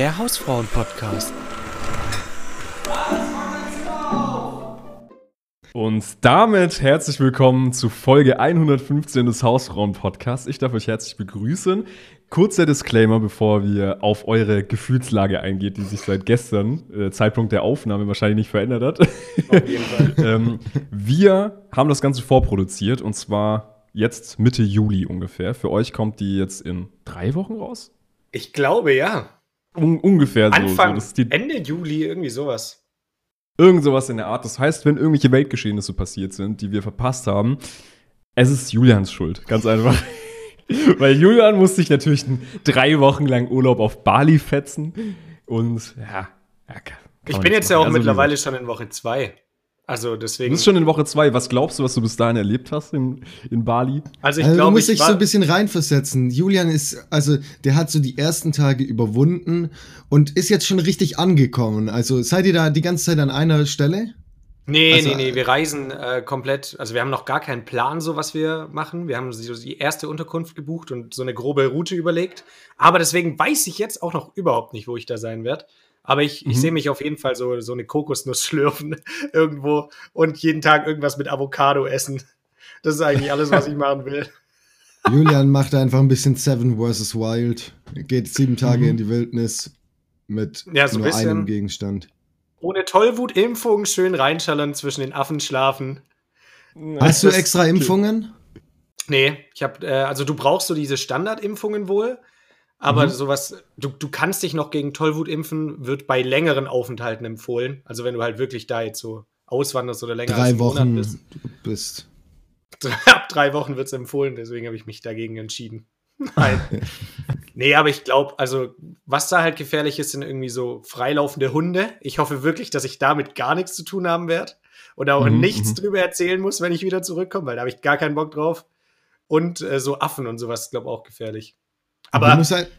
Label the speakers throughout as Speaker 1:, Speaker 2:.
Speaker 1: Der Hausfrauen-Podcast.
Speaker 2: Und damit herzlich willkommen zu Folge 115 des Hausfrauen-Podcasts. Ich darf euch herzlich begrüßen. Kurzer Disclaimer, bevor wir auf eure Gefühlslage eingeht, die sich seit gestern, äh, Zeitpunkt der Aufnahme, wahrscheinlich nicht verändert hat. Auf jeden Fall. ähm, wir haben das Ganze vorproduziert und zwar jetzt Mitte Juli ungefähr. Für euch kommt die jetzt in drei Wochen raus?
Speaker 3: Ich glaube, ja.
Speaker 2: Un ungefähr
Speaker 3: Anfang,
Speaker 2: so. so
Speaker 3: Ende Juli, irgendwie sowas.
Speaker 2: Irgend sowas in der Art. Das heißt, wenn irgendwelche Weltgeschehnisse passiert sind, die wir verpasst haben, es ist Julians Schuld. Ganz einfach. Weil Julian musste sich natürlich drei Wochen lang Urlaub auf Bali fetzen. Und ja, ja
Speaker 3: Ich bin jetzt machen. ja auch also, mittlerweile schon in Woche zwei. Also deswegen.
Speaker 2: Du bist schon in Woche zwei. Was glaubst du, was du bis dahin erlebt hast in, in Bali?
Speaker 4: Also ich also, glaube, du musst dich so ein bisschen reinversetzen. Julian ist, also der hat so die ersten Tage überwunden und ist jetzt schon richtig angekommen. Also seid ihr da die ganze Zeit an einer Stelle?
Speaker 3: Nee, also, nee, nee, wir reisen äh, komplett, also wir haben noch gar keinen Plan, so was wir machen. Wir haben so die erste Unterkunft gebucht und so eine grobe Route überlegt. Aber deswegen weiß ich jetzt auch noch überhaupt nicht, wo ich da sein werde. Aber ich, mhm. ich sehe mich auf jeden Fall so, so eine Kokosnuss schlürfen irgendwo und jeden Tag irgendwas mit Avocado essen. Das ist eigentlich alles, was ich machen will.
Speaker 4: Julian macht einfach ein bisschen Seven vs. Wild. Geht sieben Tage mhm. in die Wildnis mit
Speaker 3: ja, so
Speaker 4: nur
Speaker 3: bisschen
Speaker 4: einem Gegenstand.
Speaker 3: Ohne Tollwutimpfung schön reinschallern zwischen den Affen schlafen.
Speaker 4: Hast du extra Impfungen?
Speaker 3: Nee, ich habe, äh, also du brauchst so diese Standardimpfungen wohl, aber mhm. sowas, du, du kannst dich noch gegen Tollwut impfen, wird bei längeren Aufenthalten empfohlen. Also wenn du halt wirklich da jetzt so auswanderst oder länger
Speaker 4: drei als Wochen bist. bist.
Speaker 3: Ab drei Wochen wird es empfohlen, deswegen habe ich mich dagegen entschieden. Nein. nee, aber ich glaube, also, was da halt gefährlich ist, sind irgendwie so freilaufende Hunde. Ich hoffe wirklich, dass ich damit gar nichts zu tun haben werde. Und auch mhm, nichts mhm. drüber erzählen muss, wenn ich wieder zurückkomme, weil da habe ich gar keinen Bock drauf. Und äh, so Affen und sowas, glaube ich, auch gefährlich. Aber halt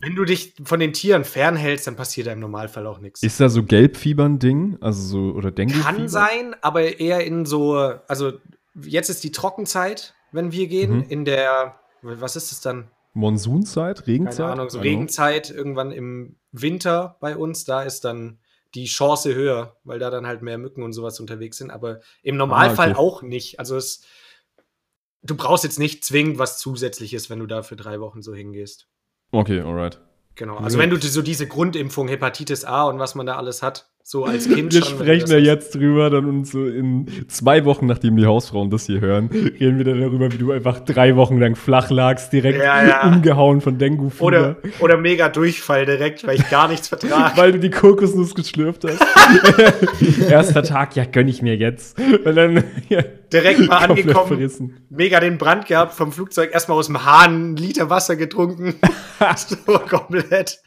Speaker 3: wenn du dich von den Tieren fernhältst, dann passiert da im Normalfall auch nichts.
Speaker 2: Ist da so Gelbfieber ein Ding? Also so, oder Dengue?
Speaker 3: Kann sein, aber eher in so, also jetzt ist die Trockenzeit, wenn wir gehen, mhm. in der, was ist es dann?
Speaker 2: Monsunzeit, Regenzeit?
Speaker 3: Keine Ahnung, so Regenzeit irgendwann im Winter bei uns, da ist dann die Chance höher, weil da dann halt mehr Mücken und sowas unterwegs sind, aber im Normalfall ah, okay. auch nicht. Also es, du brauchst jetzt nicht zwingend was Zusätzliches, wenn du da für drei Wochen so hingehst.
Speaker 2: Okay, alright.
Speaker 3: Genau. Also wenn du so diese Grundimpfung, Hepatitis A und was man da alles hat, so als Kind
Speaker 2: wir schon. Wir sprechen ja jetzt drüber, dann und so in zwei Wochen, nachdem die Hausfrauen das hier hören, reden wir dann darüber, wie du einfach drei Wochen lang flach lagst, direkt ja, ja. umgehauen von dengue -Fieber.
Speaker 3: Oder, oder mega Durchfall direkt, weil ich gar nichts vertrage.
Speaker 2: weil du die Kokosnuss geschlürft hast. Erster Tag, ja, gönn ich mir jetzt. Und dann,
Speaker 3: ja, direkt mal angekommen, verrissen. mega den Brand gehabt vom Flugzeug, erstmal aus dem Hahn einen Liter Wasser getrunken. so komplett.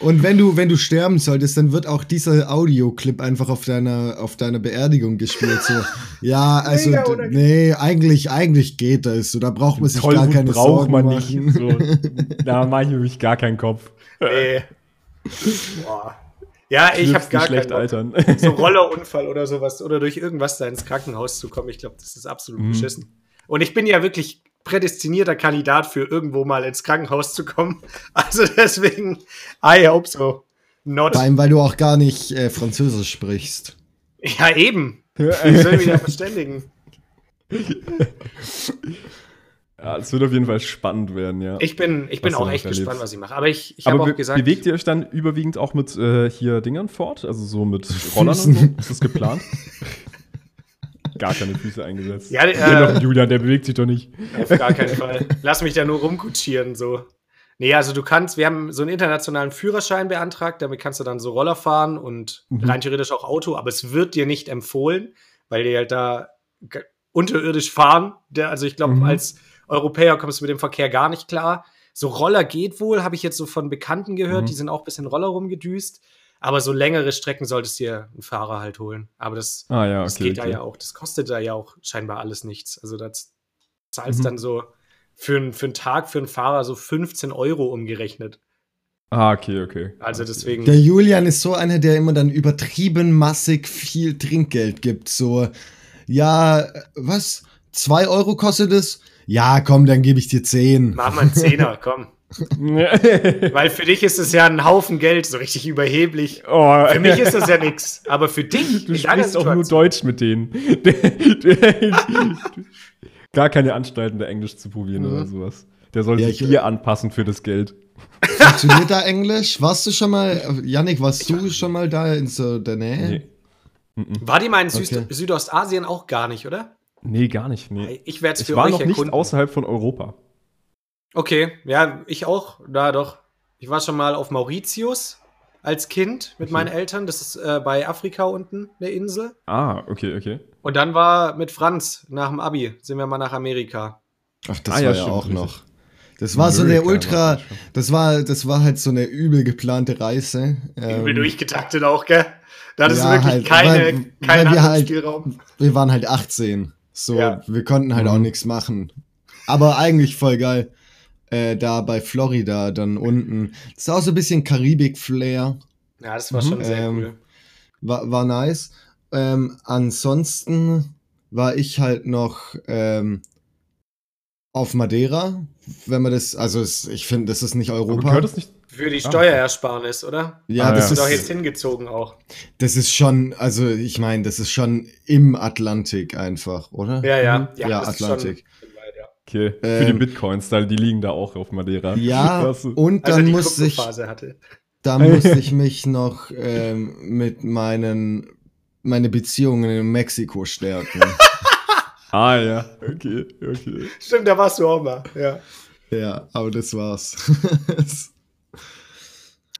Speaker 4: Und wenn du, wenn du sterben solltest, dann wird auch dieser Audioclip einfach auf deiner, auf deiner Beerdigung gespielt. So, ja, also, nee, eigentlich, eigentlich geht das. So, da braucht man sich Toll, gar keine braucht Sorgen man nicht. So,
Speaker 2: da mache ich mich gar keinen Kopf. Nee.
Speaker 3: Boah. Ja, ich habe gar
Speaker 2: schlecht keinen altern.
Speaker 3: So Rollerunfall oder sowas oder durch irgendwas da ins Krankenhaus zu kommen. Ich glaube, das ist absolut mhm. beschissen. Und ich bin ja wirklich prädestinierter Kandidat für irgendwo mal ins Krankenhaus zu kommen. Also deswegen, I hope so.
Speaker 4: Not. Vor allem, weil du auch gar nicht äh, Französisch sprichst.
Speaker 3: Ja, eben. Ich soll mich ja verständigen.
Speaker 2: Ja, es wird auf jeden Fall spannend werden, ja.
Speaker 3: Ich bin, ich bin auch echt erlebst. gespannt, was ich mache. Aber ich, ich habe auch gesagt.
Speaker 2: Bewegt ihr euch dann überwiegend auch mit äh, hier Dingern fort? Also so mit Rollern und so? Ist das geplant? Gar keine Füße eingesetzt.
Speaker 3: Ja, äh,
Speaker 2: Julian, der bewegt sich doch nicht.
Speaker 3: Auf gar keinen Fall. Lass mich da nur rumkutschieren, so. Nee, also du kannst, wir haben so einen internationalen Führerschein beantragt, damit kannst du dann so Roller fahren und mhm. rein theoretisch auch Auto, aber es wird dir nicht empfohlen, weil die halt da unterirdisch fahren. Der, also ich glaube, mhm. als Europäer kommst du mit dem Verkehr gar nicht klar. So Roller geht wohl, habe ich jetzt so von Bekannten gehört, mhm. die sind auch ein bisschen Roller rumgedüst. Aber so längere Strecken solltest du dir einen Fahrer halt holen. Aber das,
Speaker 2: ah, ja, okay,
Speaker 3: das geht okay. da ja auch. Das kostet da ja auch scheinbar alles nichts. Also das zahlst mhm. dann so für, für einen Tag für einen Fahrer so 15 Euro umgerechnet.
Speaker 2: Ah, okay, okay.
Speaker 3: Also deswegen.
Speaker 4: Der Julian ist so einer, der immer dann übertrieben massig viel Trinkgeld gibt. So, ja, was? Zwei Euro kostet es? Ja, komm, dann gebe ich dir zehn.
Speaker 3: Mach mal einen Zehner, komm. Weil für dich ist es ja ein Haufen Geld, so richtig überheblich. Oh. Für mich ist das ja nichts. Aber für dich,
Speaker 2: du sprichst auch nur Deutsch mit denen. Gar keine Anstalten, da Englisch zu probieren mhm. oder sowas. Der soll ja, sich hier anpassen für das Geld.
Speaker 4: Funktioniert da Englisch? Warst du schon mal, Yannick, warst du schon mal da in so der Nähe?
Speaker 3: Nee. War die mal in okay. Südostasien auch gar nicht, oder?
Speaker 2: Nee, gar nicht. Nee.
Speaker 3: Ich werde es für
Speaker 2: ich war noch erkunden. nicht außerhalb von Europa.
Speaker 3: Okay, ja, ich auch. Da doch. Ich war schon mal auf Mauritius als Kind mit okay. meinen Eltern. Das ist äh, bei Afrika unten, eine Insel.
Speaker 2: Ah, okay, okay.
Speaker 3: Und dann war mit Franz nach dem Abi, sind wir mal nach Amerika.
Speaker 4: Ach, das ah, war ja, ja auch noch. Das war Amerika so eine ultra, das war, das war halt so eine übel geplante Reise.
Speaker 3: Übel ähm, durchgetaktet auch, gell? Da ist ja, wirklich halt, keine, weil, kein
Speaker 4: weil halt, Wir waren halt 18. So, ja. wir konnten halt mhm. auch nichts machen. Aber eigentlich voll geil. Äh, da bei Florida dann unten. Das ist auch so ein bisschen Karibik-Flair.
Speaker 3: Ja, das war schon sehr ähm, cool.
Speaker 4: War, war nice. Ähm, ansonsten war ich halt noch ähm, auf Madeira, wenn man das, also es, ich finde, das ist nicht Europa.
Speaker 2: gehört das nicht
Speaker 3: für die Steuerersparnis, oder?
Speaker 4: Ja, ah, das ja. ist
Speaker 3: doch jetzt hingezogen auch.
Speaker 4: Das ist schon, also ich meine, das ist schon im Atlantik einfach, oder?
Speaker 3: Ja, ja,
Speaker 4: mhm. ja, ja Atlantik.
Speaker 2: Okay, für ähm, die Bitcoins, da, die liegen da auch auf Madeira.
Speaker 4: Ja, und dann muss ich, da muss ich mich noch ähm, mit meinen meine Beziehungen in Mexiko stärken.
Speaker 2: ah ja, okay, okay.
Speaker 3: Stimmt, da warst du auch mal, ja.
Speaker 4: Ja, aber das war's.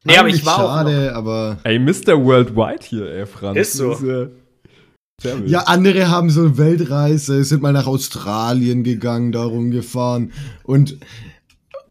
Speaker 3: nee, aber ich war
Speaker 4: schade,
Speaker 3: auch noch.
Speaker 4: aber
Speaker 2: Ey, Mr. Worldwide hier, ey, Franz.
Speaker 3: Ist so. Ist, äh,
Speaker 4: ja, andere haben so Weltreise, sind mal nach Australien gegangen, darum gefahren und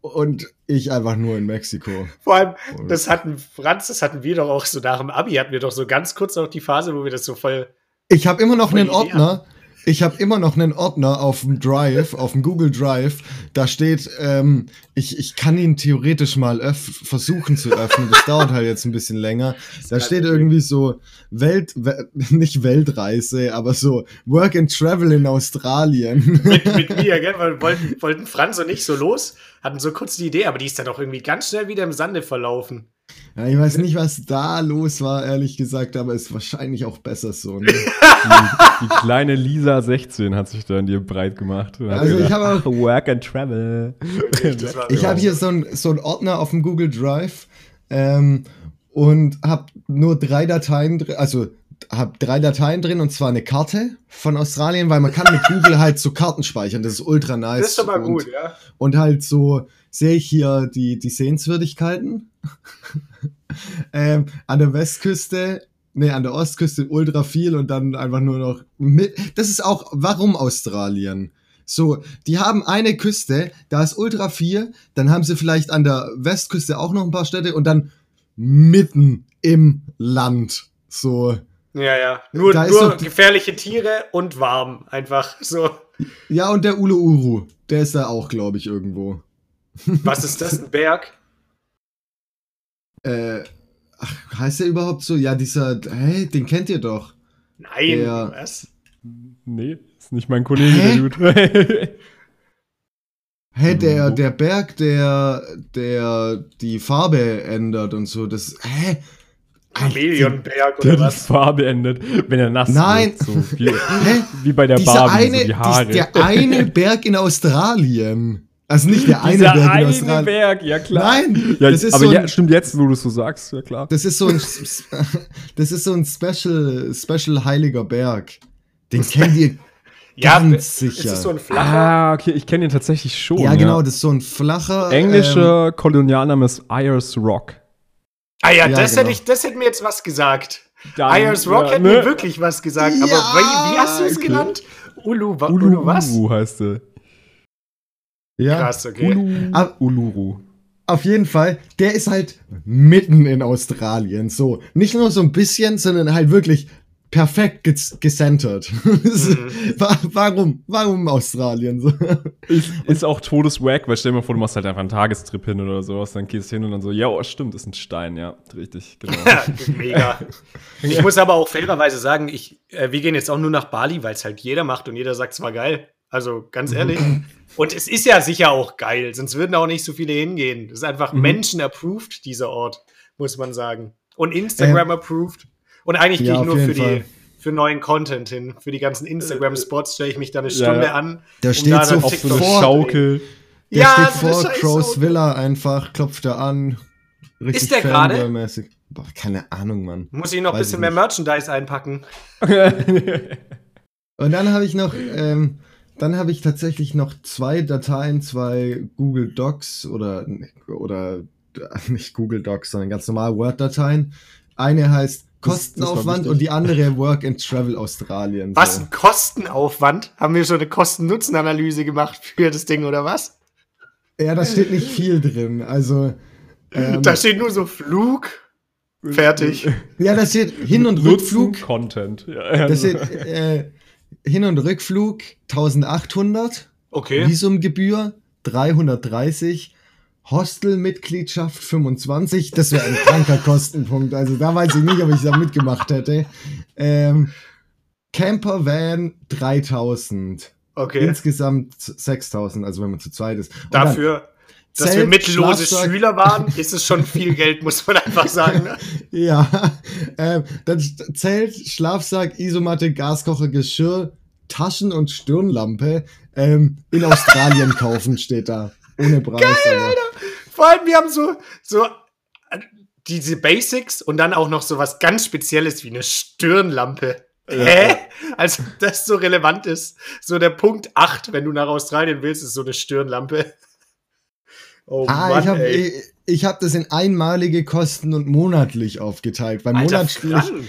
Speaker 4: und ich einfach nur in Mexiko.
Speaker 3: Vor allem, das hatten Franz, das hatten wir doch auch so nach dem Abi, hatten wir doch so ganz kurz noch die Phase, wo wir das so voll.
Speaker 4: Ich habe immer noch einen Ordner, ich habe immer noch einen Ordner auf dem Drive, auf dem Google Drive. Da steht, ähm, ich, ich kann ihn theoretisch mal versuchen zu öffnen. Das dauert halt jetzt ein bisschen länger. Da steht irgendwie so Welt, nicht Weltreise, aber so Work and Travel in Australien.
Speaker 3: Mit, mit mir, gell? Weil wollten, wollten Franz und ich so los, hatten so kurz die Idee, aber die ist dann auch irgendwie ganz schnell wieder im Sande verlaufen.
Speaker 4: Ja, ich weiß nicht, was da los war, ehrlich gesagt, aber ist wahrscheinlich auch besser so. Ne?
Speaker 2: die, die, kleine Lisa 16 hat sich da in dir breit gemacht.
Speaker 4: Also ich habe auch
Speaker 2: Work and Travel.
Speaker 4: ich habe hier so einen so Ordner auf dem Google Drive ähm, und habe nur drei Dateien drin, also habe drei Dateien drin und zwar eine Karte von Australien, weil man kann mit Google halt so Karten speichern. Das ist ultra nice. Das
Speaker 3: ist aber gut, ja.
Speaker 4: Und halt so sehe ich hier die, die Sehenswürdigkeiten. ähm, an der Westküste, nee, an der Ostküste ultra viel und dann einfach nur noch mit. Das ist auch, warum Australien? So, die haben eine Küste, da ist ultra viel, dann haben sie vielleicht an der Westküste auch noch ein paar Städte und dann mitten im Land. So.
Speaker 3: Ja, ja. Nur, nur gefährliche Tiere und warm. Einfach so.
Speaker 4: Ja, und der Ulu Uru, der ist da auch, glaube ich, irgendwo.
Speaker 3: Was ist das, ein Berg?
Speaker 4: äh, ach, heißt der überhaupt so? Ja, dieser, hey, den kennt ihr doch.
Speaker 3: Nein, der, was?
Speaker 2: Nee, ist nicht mein Kollege, Hä? der Dude.
Speaker 4: Hä, hey, der, der Berg, der, der die Farbe ändert und so, das, hä?
Speaker 3: Chameleonberg
Speaker 2: oder der was? die Farbe ändert, wenn er nass
Speaker 4: Nein.
Speaker 2: wird. So wie, wie bei der Barbie, eine, so die Haare.
Speaker 4: der eine Berg in Australien. Also nicht der eine Dieser Berg
Speaker 2: eine in Australien. Berg, ja klar.
Speaker 4: Nein,
Speaker 2: ja, das ist aber so ein, ja, stimmt jetzt, wo du es so sagst, ja klar.
Speaker 4: Das ist so ein, das ist so ein Special, Special heiliger Berg. Den kennt ihr ja, ganz sicher. Ist das
Speaker 3: so ein flacher?
Speaker 2: Ah, okay, ich kenne ihn tatsächlich schon.
Speaker 4: Ja, genau, das ist so ein flacher.
Speaker 2: Englischer ähm, Kolonialname ist Ayers Rock.
Speaker 3: Ah ja, ja das, genau. hätte ich, das hätte mir jetzt was gesagt. Dann, Ayers Rock ja, hätte ne? mir wirklich was gesagt. Aber wie, wie hast du es okay. genannt? Ulu, Ulu, Ulu was?
Speaker 2: Ulu heißt er.
Speaker 4: Ja.
Speaker 3: Krass, okay.
Speaker 2: Ulu, Ab, Uluru.
Speaker 4: Auf jeden Fall, der ist halt mitten in Australien. So, nicht nur so ein bisschen, sondern halt wirklich perfekt ges gecentert. Mhm. warum? Warum Australien? So.
Speaker 2: Ist, ist auch todeswack, weil stell dir mal vor, du machst halt einfach einen Tagestrip hin oder sowas, dann gehst du hin und dann so, ja, oh, stimmt, ist ein Stein, ja, richtig, genau.
Speaker 3: Mega. Ich muss aber auch fairerweise sagen, ich, äh, wir gehen jetzt auch nur nach Bali, weil es halt jeder macht und jeder sagt, es war geil. Also ganz ehrlich. Und es ist ja sicher auch geil, sonst würden auch nicht so viele hingehen. Das ist einfach mhm. Menschen-approved, dieser Ort, muss man sagen. Und Instagram-approved. Ähm, Und eigentlich ja, gehe ich nur für die für neuen Content hin. Für die ganzen Instagram-Spots stelle ich mich da eine Stunde ja. an.
Speaker 4: Da steht so auf so eine Schaukel. Der ja, steht vor Crows Villa einfach, klopft er an.
Speaker 3: Richtig ist der gerade?
Speaker 4: Keine Ahnung, Mann.
Speaker 3: Muss ich noch ein bisschen mehr Merchandise einpacken.
Speaker 4: Und dann habe ich noch, ähm, dann habe ich tatsächlich noch zwei Dateien, zwei Google Docs oder, oder nicht Google Docs, sondern ganz normal Word-Dateien. Eine heißt Kostenaufwand das und die andere Work and Travel Australien.
Speaker 3: So. Was, ein Kostenaufwand? Haben wir schon eine Kosten-Nutzen-Analyse gemacht für das Ding oder was?
Speaker 4: Ja, da steht nicht viel drin. Also.
Speaker 3: Ähm, da steht nur so Flug. Fertig.
Speaker 4: Ja, da steht Hin- und Rückflug.
Speaker 2: Content.
Speaker 4: Ja, da steht äh, Hin- und Rückflug 1800.
Speaker 3: Okay.
Speaker 4: Visumgebühr 330. Hostelmitgliedschaft 25, das wäre ein kranker Kostenpunkt. Also da weiß ich nicht, ob ich da mitgemacht hätte. Ähm, Camper Van 3000.
Speaker 3: Okay.
Speaker 4: Insgesamt 6000, also wenn man zu zweit ist.
Speaker 3: Und Dafür, dass Zelt, wir mittellose Schlafsack. Schüler waren, ist es schon viel Geld, muss man einfach sagen. Ne?
Speaker 4: ja. Ähm, dann Zelt, Schlafsack, Isomatte, Gaskocher, Geschirr, Taschen und Stirnlampe ähm, in Australien kaufen, steht da. Ohne Preis. Geil,
Speaker 3: Alter. Vor allem, wir haben so, so äh, diese Basics und dann auch noch so was ganz Spezielles wie eine Stirnlampe. Ja. Hä? Also, das so relevant ist. So der Punkt 8, wenn du nach Australien willst, ist so eine Stirnlampe.
Speaker 4: Oh ah, Mann, ich habe ich, ich hab das in einmalige Kosten und monatlich aufgeteilt. Beim Monat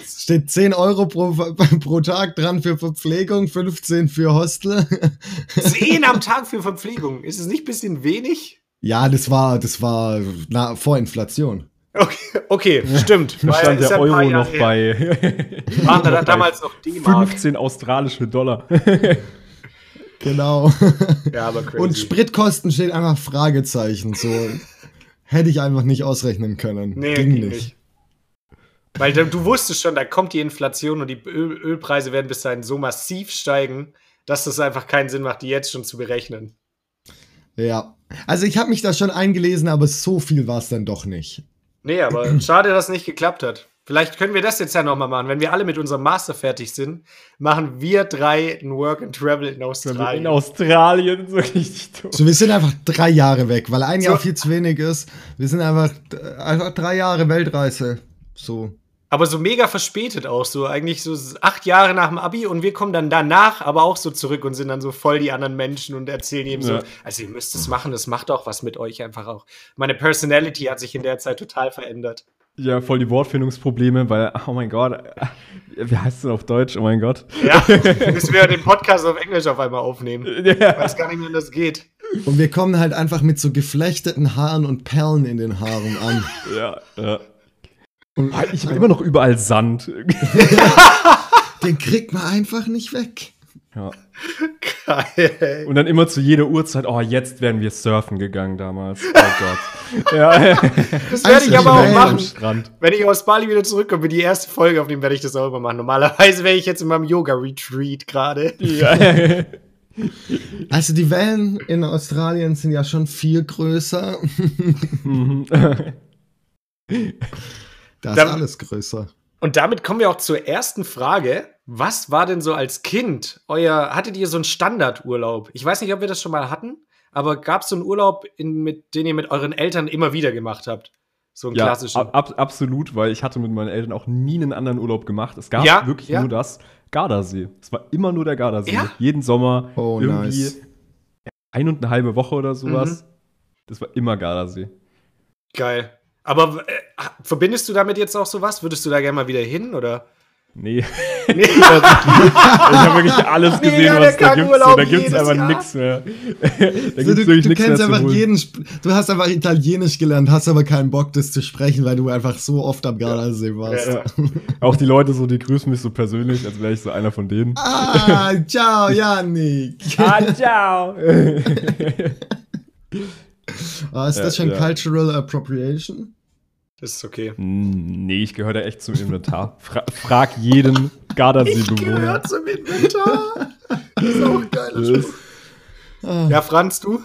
Speaker 4: steht 10 Euro pro, pro Tag dran für Verpflegung, 15 für Hostel.
Speaker 3: 10 am Tag für Verpflegung. Ist es nicht ein bisschen wenig?
Speaker 4: Ja, das war, das war na, vor Inflation.
Speaker 3: Okay, okay stimmt.
Speaker 2: Da stand der Euro noch bei.
Speaker 3: Waren da damals noch
Speaker 2: D-Mark. 15 australische Dollar.
Speaker 4: genau.
Speaker 3: Ja, aber crazy.
Speaker 4: Und Spritkosten steht einfach Fragezeichen. So hätte ich einfach nicht ausrechnen können.
Speaker 3: Nee, ging, ging nicht. nicht. Weil du, du wusstest schon, da kommt die Inflation und die Öl Ölpreise werden bis dahin so massiv steigen, dass das einfach keinen Sinn macht, die jetzt schon zu berechnen.
Speaker 4: Ja. Also ich habe mich da schon eingelesen, aber so viel war es dann doch nicht.
Speaker 3: Nee, aber schade, dass es nicht geklappt hat. Vielleicht können wir das jetzt ja nochmal machen. Wenn wir alle mit unserem Master fertig sind, machen wir drei ein Work and Travel in Australien.
Speaker 2: In Australien, so richtig
Speaker 4: dumm. So, wir sind einfach drei Jahre weg, weil ein so. Jahr viel zu wenig ist. Wir sind einfach, einfach drei Jahre Weltreise. So.
Speaker 3: Aber so mega verspätet auch, so eigentlich so acht Jahre nach dem Abi und wir kommen dann danach aber auch so zurück und sind dann so voll die anderen Menschen und erzählen eben ja. so, also ihr müsst es machen, das macht auch was mit euch einfach auch. Meine Personality hat sich in der Zeit total verändert.
Speaker 2: Ja, voll die Wortfindungsprobleme, weil, oh mein Gott, wie heißt es denn auf Deutsch? Oh mein Gott.
Speaker 3: Ja, müssen wir den Podcast auf Englisch auf einmal aufnehmen. Ja. Ich weiß gar nicht, wie das geht.
Speaker 4: Und wir kommen halt einfach mit so geflechteten Haaren und Perlen in den Haaren an.
Speaker 2: Ja, ja. Und ich habe immer noch überall Sand.
Speaker 4: den kriegt man einfach nicht weg.
Speaker 2: Ja. Geil. Und dann immer zu jeder Uhrzeit, oh, jetzt wären wir surfen gegangen damals. Oh Gott.
Speaker 3: ja. Das werde ich aber auch machen. Wenn ich aus Bali wieder zurückkomme, die erste Folge, auf dem werde ich das auch immer machen. Normalerweise wäre ich jetzt in meinem Yoga-Retreat gerade. Ja.
Speaker 4: Also die Wellen in Australien sind ja schon viel größer. Mhm. da ist alles größer.
Speaker 3: Und damit kommen wir auch zur ersten Frage. Was war denn so als Kind euer, hattet ihr so einen Standardurlaub? Ich weiß nicht, ob wir das schon mal hatten, aber gab es so einen Urlaub, in, mit, den ihr mit euren Eltern immer wieder gemacht habt? So einen
Speaker 2: ja,
Speaker 3: klassischen.
Speaker 2: Ab, absolut, weil ich hatte mit meinen Eltern auch nie einen anderen Urlaub gemacht. Es gab ja, wirklich ja. nur das Gardasee. Es war immer nur der Gardasee. Ja? Jeden Sommer oh, irgendwie nice. ein und eine halbe Woche oder sowas. Mhm. Das war immer Gardasee.
Speaker 3: Geil. Aber äh, verbindest du damit jetzt auch sowas? Würdest du da gerne mal wieder hin oder?
Speaker 2: Nee. nee. ich habe wirklich alles gesehen, nee, was da gibt. Da gibt es einfach nichts mehr. da
Speaker 4: gibt's so, du, du kennst einfach jeden. Du hast einfach Italienisch gelernt, hast aber keinen Bock, das zu sprechen, weil du einfach so oft am Gardasee warst. Ja.
Speaker 2: Auch die Leute so, die grüßen mich so persönlich, als wäre ich so einer von denen.
Speaker 4: Ah, ciao, Janik.
Speaker 3: ah, ciao.
Speaker 4: ah, ist das schon ja. Cultural Appropriation?
Speaker 3: Das ist okay.
Speaker 2: Nee, ich gehöre da echt zum Inventar. Fra frag jeden Gardasee-Bewohner. Ich
Speaker 3: gehöre zum Inventar. Das ist auch geil. Ah. Ja, Franz, du?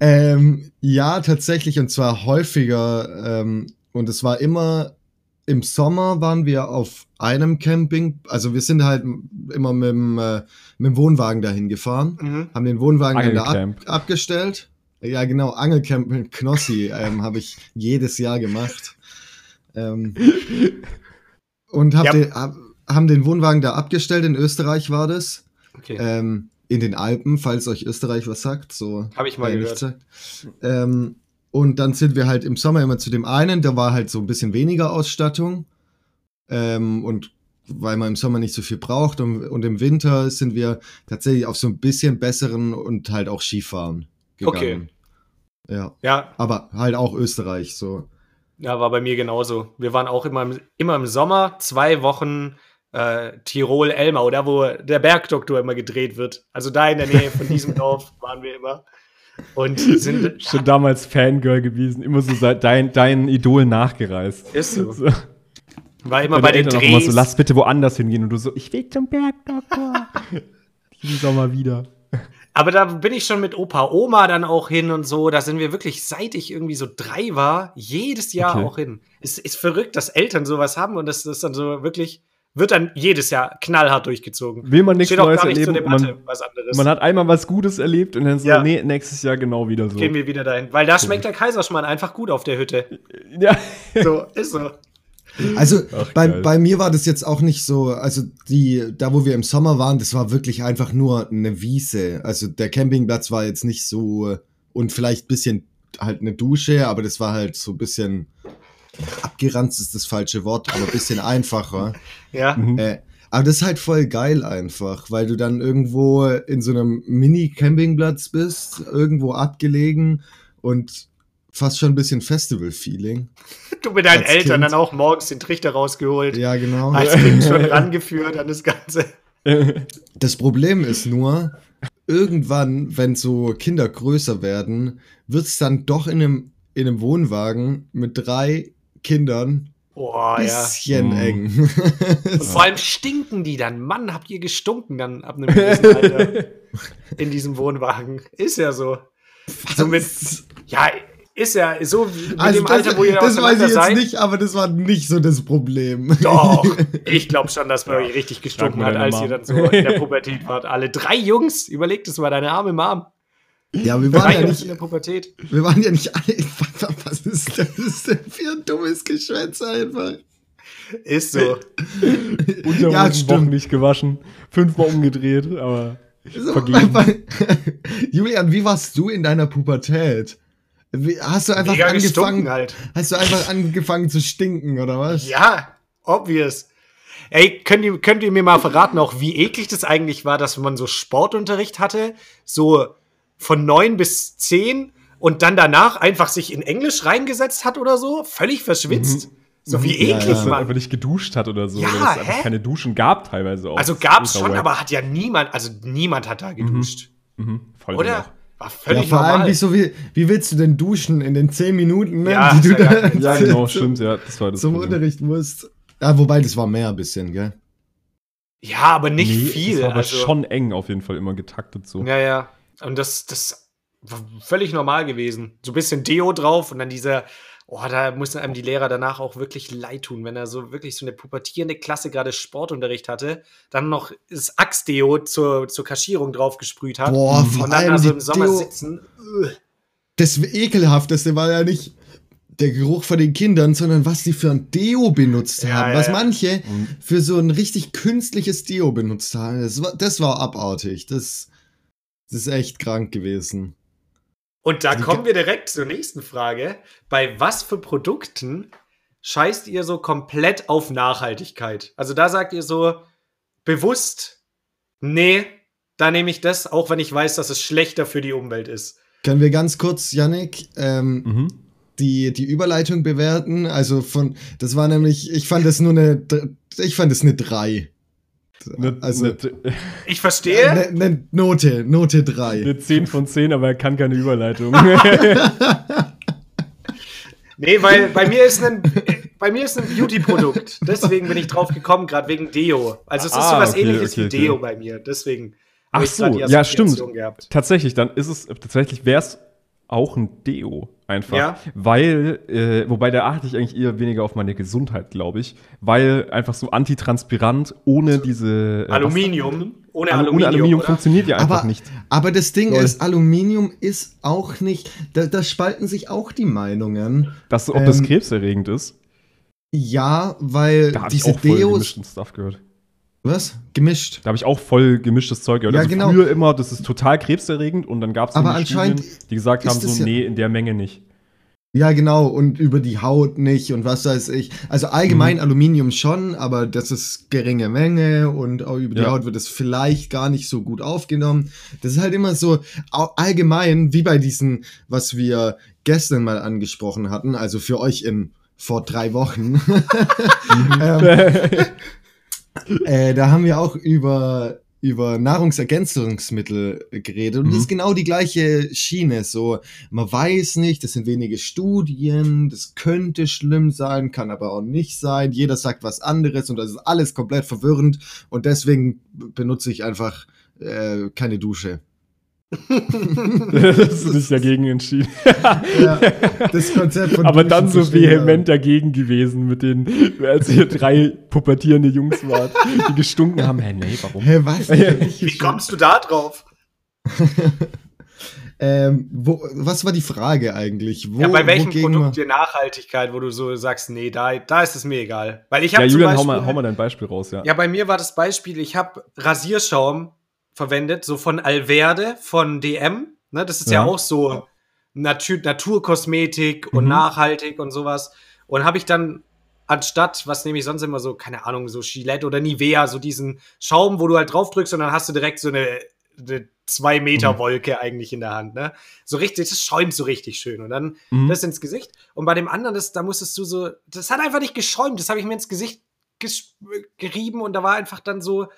Speaker 4: Ähm, ja, tatsächlich und zwar häufiger. Ähm, und es war immer im Sommer waren wir auf einem Camping, also wir sind halt immer mit dem, äh, mit dem Wohnwagen dahin gefahren, mhm. haben den Wohnwagen dann da ab, abgestellt. Ja, genau, Angelcamp mit Knossi ähm, habe ich jedes Jahr gemacht. Ähm, und hab ja. den, hab, haben den Wohnwagen da abgestellt, in Österreich war das. Okay. Ähm, in den Alpen, falls euch Österreich was sagt. So
Speaker 3: habe ich mal gehört.
Speaker 4: Ähm, und dann sind wir halt im Sommer immer zu dem einen, da war halt so ein bisschen weniger Ausstattung. Ähm, und weil man im Sommer nicht so viel braucht. Und, und, im Winter sind wir tatsächlich auf so ein bisschen besseren und halt auch Skifahren gegangen. Okay. Ja. ja. Aber halt auch Österreich so.
Speaker 3: Ja, war bei mir genauso. Wir waren auch immer im, immer im Sommer, zwei Wochen äh, Tirol, Elmau, da wo der Bergdoktor immer gedreht wird. Also da in der Nähe von diesem Dorf waren wir immer. Und sind
Speaker 2: schon damals Fangirl gewesen, immer so dein, dein Idol nachgereist.
Speaker 3: Ist so. so. War immer bei den
Speaker 2: Eltern Drehs. Immer so, lass bitte woanders hingehen und du so, ich will zum Bergdoktor. Diesen Sommer wieder.
Speaker 3: Aber da bin ich schon mit Opa, Oma dann auch hin und so. Da sind wir wirklich, seit ich irgendwie so drei war, jedes Jahr okay. auch hin. Es ist verrückt, dass Eltern sowas haben und das ist dann so wirklich wird dann jedes Jahr knallhart durchgezogen.
Speaker 2: Will man nichts Steht Neues erleben, Debatte, man, man, hat einmal was Gutes erlebt und dann so, ja. nee, nächstes Jahr genau wieder so.
Speaker 3: Gehen wir wieder dahin. Weil da schmeckt der Kaiserschmarrn einfach gut auf der Hütte. Ja. So, ist so.
Speaker 4: Also Ach, bei, bei mir war das jetzt auch nicht so, also die, da wo wir im Sommer waren, das war wirklich einfach nur eine Wiese. Also der Campingplatz war jetzt nicht so und vielleicht ein bisschen halt eine Dusche, aber das war halt so ein bisschen abgeranzt ist das falsche Wort, aber ein bisschen einfacher.
Speaker 3: Ja. Mhm.
Speaker 4: Äh, aber das ist halt voll geil einfach, weil du dann irgendwo in so einem Mini-Campingplatz bist, irgendwo abgelegen und fast schon ein bisschen Festival-Feeling.
Speaker 3: Du mit deinen Eltern kind. dann auch morgens den Trichter rausgeholt.
Speaker 4: Ja, genau.
Speaker 3: Als Kind schon rangeführt an das Ganze.
Speaker 4: Das Problem ist nur, irgendwann, wenn so Kinder größer werden, wird es dann doch in einem, in einem Wohnwagen mit drei Kindern
Speaker 3: Boah,
Speaker 4: bisschen
Speaker 3: ja.
Speaker 4: eng.
Speaker 3: Und vor allem stinken die dann. Mann, habt ihr gestunken dann ab einem gewissen Alter in diesem Wohnwagen. Ist ja so. so mit, ja, ist ja so mit
Speaker 4: also dem das, Alter, wo ihr Das weiß ich jetzt seid. nicht, aber das war nicht so das Problem.
Speaker 3: Doch, ich glaube schon, dass man euch richtig gestunken hat, als ihr dann so in der Pubertät wart. Alle drei Jungs, überlegt es mal, deine arme Mom.
Speaker 4: Ja, wir waren ja nicht
Speaker 3: in der Pubertät.
Speaker 4: Wir waren ja nicht alle. Was ist das denn für ein dummes Geschwätz einfach?
Speaker 3: Ist so.
Speaker 2: Unterhosen ja, Wochen nicht gewaschen, fünfmal umgedreht, aber so,
Speaker 4: Julian, wie warst du in deiner Pubertät? Hast du einfach Mega angefangen, halt. hast du einfach angefangen zu stinken oder was?
Speaker 3: Ja, obvious. Ey, könnt ihr, könnt ihr mir mal verraten, auch wie eklig das eigentlich war, dass man so Sportunterricht hatte, so von neun bis zehn und dann danach einfach sich in Englisch reingesetzt hat oder so, völlig verschwitzt. Mhm. So wie mhm. eklig, ja,
Speaker 2: ja. man. einfach nicht geduscht hat oder so. Ja, oder es hä? keine Duschen gab teilweise auch.
Speaker 3: Also gab es schon, aber hat ja niemand, also niemand hat da geduscht. Mhm. Mhm. Voll oder? Genau.
Speaker 4: War völlig ja, vor normal. allem, wieso, wie, wie willst du denn duschen in den zehn Minuten, ne,
Speaker 3: ja,
Speaker 4: die du
Speaker 3: da
Speaker 2: ja, genau, stimmt, ja, das war das
Speaker 4: zum Problem. Unterricht musst? Ja, wobei, das war mehr ein bisschen, gell?
Speaker 3: Ja, aber nicht nee, viel.
Speaker 2: Das war aber also, schon eng auf jeden Fall immer getaktet so.
Speaker 3: Ja, ja. Und das, das war völlig normal gewesen. So ein bisschen Deo drauf und dann dieser, oh, da mussten einem die Lehrer danach auch wirklich leid tun, wenn er so wirklich so eine pubertierende Klasse gerade Sportunterricht hatte, dann noch das Axe-Deo zur, zur Kaschierung drauf gesprüht hat.
Speaker 4: Boah,
Speaker 3: und vor dann also im Sommer Deo, sitzen.
Speaker 4: Das ekelhafteste war ja nicht der Geruch von den Kindern, sondern was die für ein Deo benutzt haben. Ja, was manche mhm. für so ein richtig künstliches Deo benutzt haben. Das war, das war abartig. Das, das ist echt krank gewesen.
Speaker 3: Und da kommen wir direkt zur nächsten Frage. Bei was für Produkten scheißt ihr so komplett auf Nachhaltigkeit? Also da sagt ihr so bewusst, nee, da nehme ich das, auch wenn ich weiß, dass es schlechter für die Umwelt ist.
Speaker 4: Können wir ganz kurz, Yannick, ähm, mhm. die, die Überleitung bewerten? Also von, das war nämlich, ich fand das nur eine, ich fand es eine 3.
Speaker 3: Ne, also, ne, ich verstehe.
Speaker 4: Eine ne Note, Note 3.
Speaker 2: Eine 10 von 10, aber er kann keine Überleitung.
Speaker 3: nee, weil bei mir ist ein, bei mir ist ein Beauty-Produkt. Deswegen bin ich drauf gekommen, gerade wegen Deo. Also es ist ah, so was okay, ähnliches okay, wie Deo okay. bei mir. Deswegen.
Speaker 2: Ach so, ja, stimmt. Gehabt. Tatsächlich, dann ist es, tatsächlich wäre es auch ein Deo einfach. Ja. Weil, äh, wobei da achte ich eigentlich eher weniger auf meine Gesundheit, glaube ich. Weil einfach so antitranspirant ohne diese.
Speaker 3: Äh, Aluminium.
Speaker 2: Ohne Aluminium, ohne Aluminium funktioniert ja einfach
Speaker 4: aber,
Speaker 2: nicht.
Speaker 4: Aber das Ding Lol. ist, Aluminium ist auch nicht. Da, da, spalten sich auch die Meinungen.
Speaker 2: Das, ob ähm, das krebserregend ist?
Speaker 4: Ja, weil
Speaker 2: da diese ich auch Deos.
Speaker 4: Was? Gemischt.
Speaker 2: Da habe ich auch voll gemischtes Zeug gehört.
Speaker 4: Ja, also genau.
Speaker 2: Früher immer, das ist total krebserregend und dann gab es
Speaker 4: Studien,
Speaker 2: die gesagt haben, so, nee, in der Menge nicht.
Speaker 4: Ja, genau, und über die Haut nicht und was weiß ich. Also allgemein mhm. Aluminium schon, aber das ist geringe Menge und auch über die ja. Haut wird es vielleicht gar nicht so gut aufgenommen. Das ist halt immer so allgemein, wie bei diesen, was wir gestern mal angesprochen hatten, also für euch in vor drei Wochen. ähm, äh, da haben wir auch über, über Nahrungsergänzungsmittel geredet. Und mhm. das ist genau die gleiche Schiene. So, man weiß nicht, das sind wenige Studien, das könnte schlimm sein, kann aber auch nicht sein. Jeder sagt was anderes und das ist alles komplett verwirrend. Und deswegen benutze ich einfach äh, keine Dusche.
Speaker 2: das ist dagegen entschieden.
Speaker 4: ja, das Konzept von
Speaker 2: Aber dann so vehement dagegen gewesen mit den, als ihr drei pubertierende Jungs wart, die gestunken haben. Hä, hey, nee, warum?
Speaker 4: Hä, was?
Speaker 3: Wie kommst du da drauf?
Speaker 4: ähm, wo, was war die Frage eigentlich?
Speaker 3: Wo, ja, bei welchem Produkt dir Nachhaltigkeit, wo du so sagst, nee, da, da ist es mir egal. Weil ich habe
Speaker 2: ja, Julian, Beispiel, hau, mal, hau mal dein Beispiel raus, ja.
Speaker 3: Ja, bei mir war das Beispiel, ich habe Rasierschaum verwendet, so von Alverde, von DM. Ne, das ist ja, ja auch so Natur Naturkosmetik und mhm. nachhaltig und sowas. Und habe ich dann anstatt, was nehme ich sonst immer so, keine Ahnung, so Gillette oder Nivea, so diesen Schaum, wo du halt drauf drückst und dann hast du direkt so eine, eine zwei Meter mhm. Wolke eigentlich in der Hand, ne? So richtig, das schäumt so richtig schön und dann mhm. das ins Gesicht. Und bei dem anderen, das, da musstest du so, das hat einfach nicht geschäumt, das habe ich mir ins Gesicht gerieben und da war einfach dann so,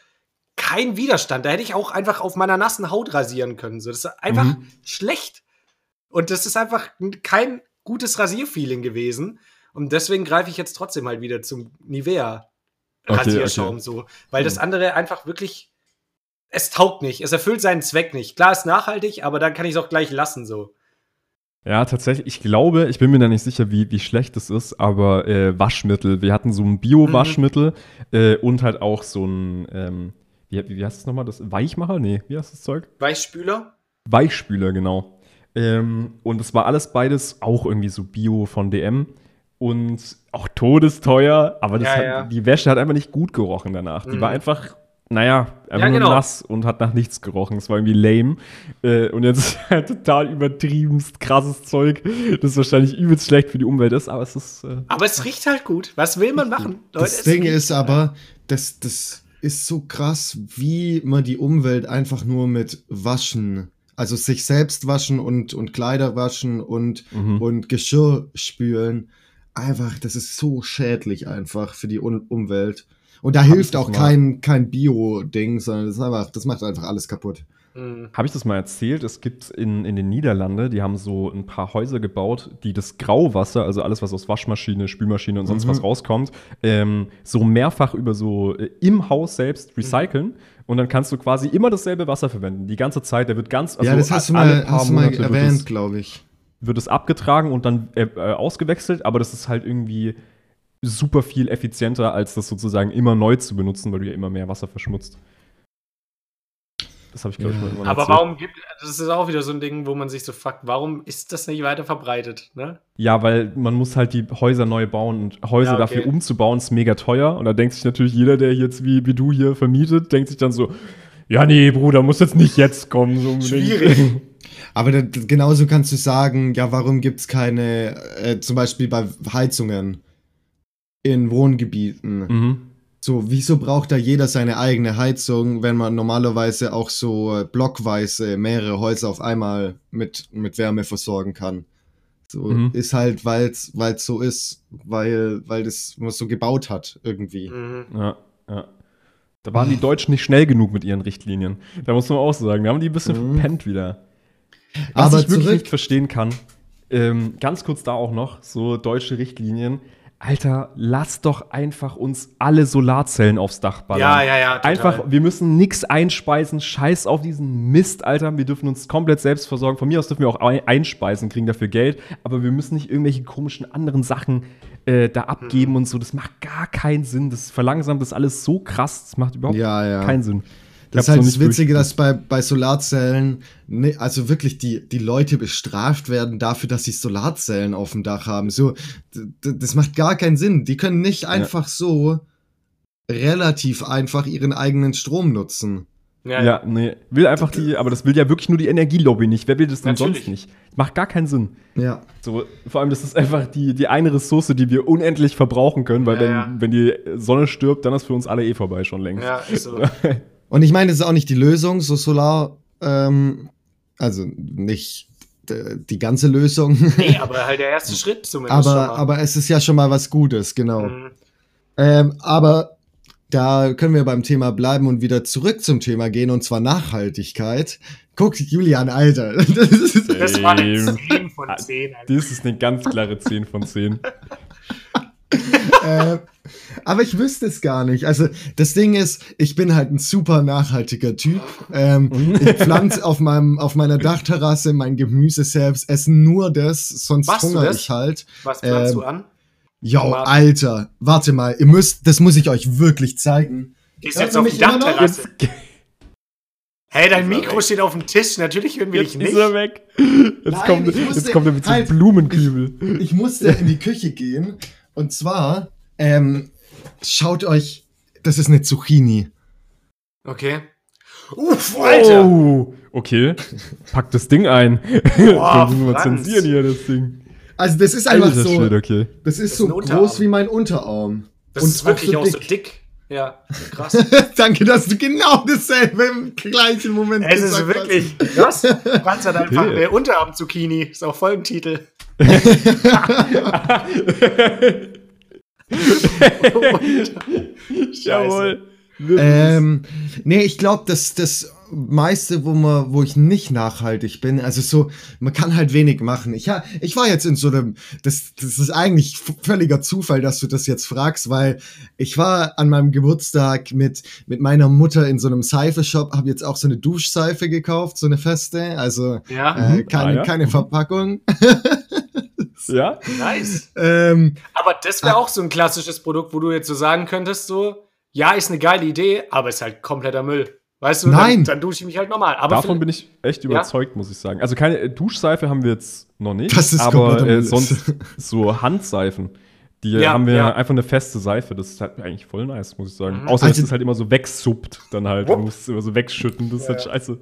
Speaker 3: kein Widerstand. Da hätte ich auch einfach auf meiner nassen Haut rasieren können. So, das ist einfach mhm. schlecht. Und das ist einfach kein gutes Rasierfeeling gewesen. Und deswegen greife ich jetzt trotzdem halt wieder zum Nivea Rasierschaum okay, okay. so. Weil mhm. das andere einfach wirklich, es taugt nicht. Es erfüllt seinen Zweck nicht. Klar, ist nachhaltig, aber dann kann ich es auch gleich lassen so.
Speaker 2: Ja, tatsächlich. Ich glaube, ich bin mir da nicht sicher, wie, wie schlecht es ist, aber äh, Waschmittel. Wir hatten so ein Bio-Waschmittel mhm. äh, und halt auch so ein, ähm, wie, wie heißt das nochmal? Das Weichmacher? Nee, wie heißt das Zeug?
Speaker 3: Weichspüler?
Speaker 2: Weichspüler, genau. Ähm, und es war alles beides auch irgendwie so Bio von DM und auch todesteuer, aber ja, hat, ja. die Wäsche hat einfach nicht gut gerochen danach. Die war mhm. einfach, naja, einfach ja, genau. nur nass und hat nach nichts gerochen. Es war irgendwie lame. Äh, und jetzt halt total übertriebenst krasses Zeug, das wahrscheinlich übelst schlecht für die Umwelt ist, aber es ist. Äh,
Speaker 3: aber es riecht halt gut. Was will man machen?
Speaker 4: Das Leute, Ding ist aber, dass das ist so krass, wie man die Umwelt einfach nur mit Waschen, also sich selbst waschen und, und Kleider waschen und, mhm. und Geschirr spülen. Einfach, das ist so schädlich einfach für die um Umwelt. Und da Hab hilft auch kein, kein Bio-Ding, sondern das, ist einfach, das macht einfach alles kaputt.
Speaker 2: Mhm. Habe ich das mal erzählt? Es gibt in, in den Niederlanden, die haben so ein paar Häuser gebaut, die das Grauwasser, also alles, was aus Waschmaschine, Spülmaschine und sonst mhm. was rauskommt, ähm, so mehrfach über so äh, im Haus selbst mhm. recyceln. Mhm. Und dann kannst du quasi immer dasselbe Wasser verwenden. Die ganze Zeit. Der wird ganz.
Speaker 4: Also ja, das hast du mal, hast du mal erwähnt, glaube ich.
Speaker 2: Wird es abgetragen und dann äh, äh, ausgewechselt, aber das ist halt irgendwie super viel effizienter, als das sozusagen immer neu zu benutzen, weil du ja immer mehr Wasser verschmutzt.
Speaker 3: Das habe ich, glaube ich, mal irgendwann Aber erzählt. warum gibt das ist auch wieder so ein Ding, wo man sich so fragt, warum ist das nicht weiter verbreitet, ne?
Speaker 2: Ja, weil man muss halt die Häuser neu bauen und Häuser ja, okay. dafür umzubauen ist mega teuer. Und da denkt sich natürlich jeder, der jetzt wie, wie du hier vermietet, denkt sich dann so, ja, nee, Bruder, muss jetzt nicht jetzt kommen. So
Speaker 4: Schwierig. Aber da, genauso kannst du sagen, ja, warum gibt es keine, äh, zum Beispiel bei Heizungen in Wohngebieten, mhm. So, wieso braucht da jeder seine eigene Heizung, wenn man normalerweise auch so äh, blockweise mehrere Häuser auf einmal mit, mit Wärme versorgen kann? So, mhm. ist halt, weil es so ist, weil, weil das man so gebaut hat, irgendwie.
Speaker 2: Mhm. Ja, ja. Da waren die Deutschen nicht schnell genug mit ihren Richtlinien. Da muss man auch sagen. Da haben die ein bisschen mhm. verpennt wieder. Was Aber ich wirklich nicht verstehen kann, ähm, ganz kurz da auch noch, so deutsche Richtlinien Alter, lass doch einfach uns alle Solarzellen aufs Dach ballern.
Speaker 3: Ja, ja, ja.
Speaker 2: Total. Einfach, wir müssen nichts einspeisen. Scheiß auf diesen Mist, Alter. Wir dürfen uns komplett selbst versorgen. Von mir aus dürfen wir auch einspeisen, kriegen dafür Geld. Aber wir müssen nicht irgendwelche komischen anderen Sachen äh, da abgeben mhm. und so. Das macht gar keinen Sinn. Das verlangsamt das alles so krass. Das macht überhaupt ja, ja. keinen Sinn.
Speaker 4: Das ist halt das Witzige, dass bei, bei Solarzellen, ne, also wirklich die, die Leute bestraft werden dafür, dass sie Solarzellen auf dem Dach haben. So, das macht gar keinen Sinn. Die können nicht einfach ja. so relativ einfach ihren eigenen Strom nutzen.
Speaker 2: Ja, ja, nee. Will einfach die, aber das will ja wirklich nur die Energielobby nicht. Wer will das denn Natürlich. sonst nicht? Macht gar keinen Sinn.
Speaker 4: Ja.
Speaker 2: So, vor allem, das ist einfach die, die eine Ressource, die wir unendlich verbrauchen können, weil ja, wenn, ja. wenn die Sonne stirbt, dann ist für uns alle eh vorbei schon längst. Ja, ist so.
Speaker 4: Und ich meine, das ist auch nicht die Lösung, so Solar, ähm, also nicht die ganze Lösung.
Speaker 3: Nee, aber halt der erste Schritt
Speaker 4: zumindest. Aber, aber es ist ja schon mal was Gutes, genau. Mhm. Ähm, aber da können wir beim Thema bleiben und wieder zurück zum Thema gehen, und zwar Nachhaltigkeit. Guck, Julian, Alter.
Speaker 3: Das, ist, das war eine 10 von 10.
Speaker 2: Alter. Das ist eine ganz klare 10 von 10.
Speaker 4: äh, aber ich wüsste es gar nicht. Also das Ding ist, ich bin halt ein super nachhaltiger Typ. Ähm, ich pflanze auf meinem auf meiner Dachterrasse mein Gemüse selbst, esse nur das, sonst Machst hungere ich halt.
Speaker 3: Was pflanzt ähm, du an?
Speaker 4: Jo, Alter, warte mal, ihr müsst, das muss ich euch wirklich zeigen.
Speaker 3: Gehst jetzt auf die Dachterrasse. Hey, dein Mikro steht auf dem Tisch. Natürlich hören wir
Speaker 2: jetzt
Speaker 3: dich nicht.
Speaker 2: Ist er weg. Jetzt, Nein, kommt, musste, jetzt kommt er mit so einem halt, Blumenkübel.
Speaker 4: Ich, ich musste in die Küche gehen. Und zwar ähm, schaut euch, das ist eine Zucchini.
Speaker 3: Okay.
Speaker 2: Uff, Alter! Oh, okay. Pack das Ding ein. Boah, Können wir zensieren hier das Ding.
Speaker 4: Also das ist einfach so. Shit, okay. Das ist das so groß wie mein Unterarm.
Speaker 3: Das Und ist wirklich auch so, auch dick. so dick. Ja, krass.
Speaker 4: Danke, dass du genau dasselbe im gleichen Moment
Speaker 3: es gesagt hast. Es ist wirklich krass. Franz hat einfach okay. der Unterarm-Zucchini. Ist auch Folgentitel.
Speaker 4: Jawohl. Ähm, nee, ich glaube, dass das meiste, wo man, wo ich nicht nachhaltig bin, also so, man kann halt wenig machen. Ich, ich war jetzt in so einem, das, das ist eigentlich völliger Zufall, dass du das jetzt fragst, weil ich war an meinem Geburtstag mit, mit meiner Mutter in so einem Seife-Shop, habe jetzt auch so eine Duschseife gekauft, so eine feste, also ja. äh, mhm. keine, ah, ja. keine mhm. Verpackung.
Speaker 2: Ja?
Speaker 3: Nice. Ähm, aber das wäre ah. auch so ein klassisches Produkt, wo du jetzt so sagen könntest, so, ja, ist eine geile Idee, aber ist halt kompletter Müll. Weißt du,
Speaker 4: Nein.
Speaker 3: dann, dann dusche ich mich halt normal. Aber
Speaker 2: Davon bin ich echt überzeugt, ja? muss ich sagen. Also keine äh, Duschseife haben wir jetzt noch nicht. Das ist aber äh, sonst so Handseifen. Die ja, haben wir ja. einfach eine feste Seife. Das ist halt eigentlich voll nice, muss ich sagen. Mhm. Außer, also, dass es halt immer so wegsuppt, dann halt. Wupp. Du musst es immer so wegschütten. Das ist halt scheiße.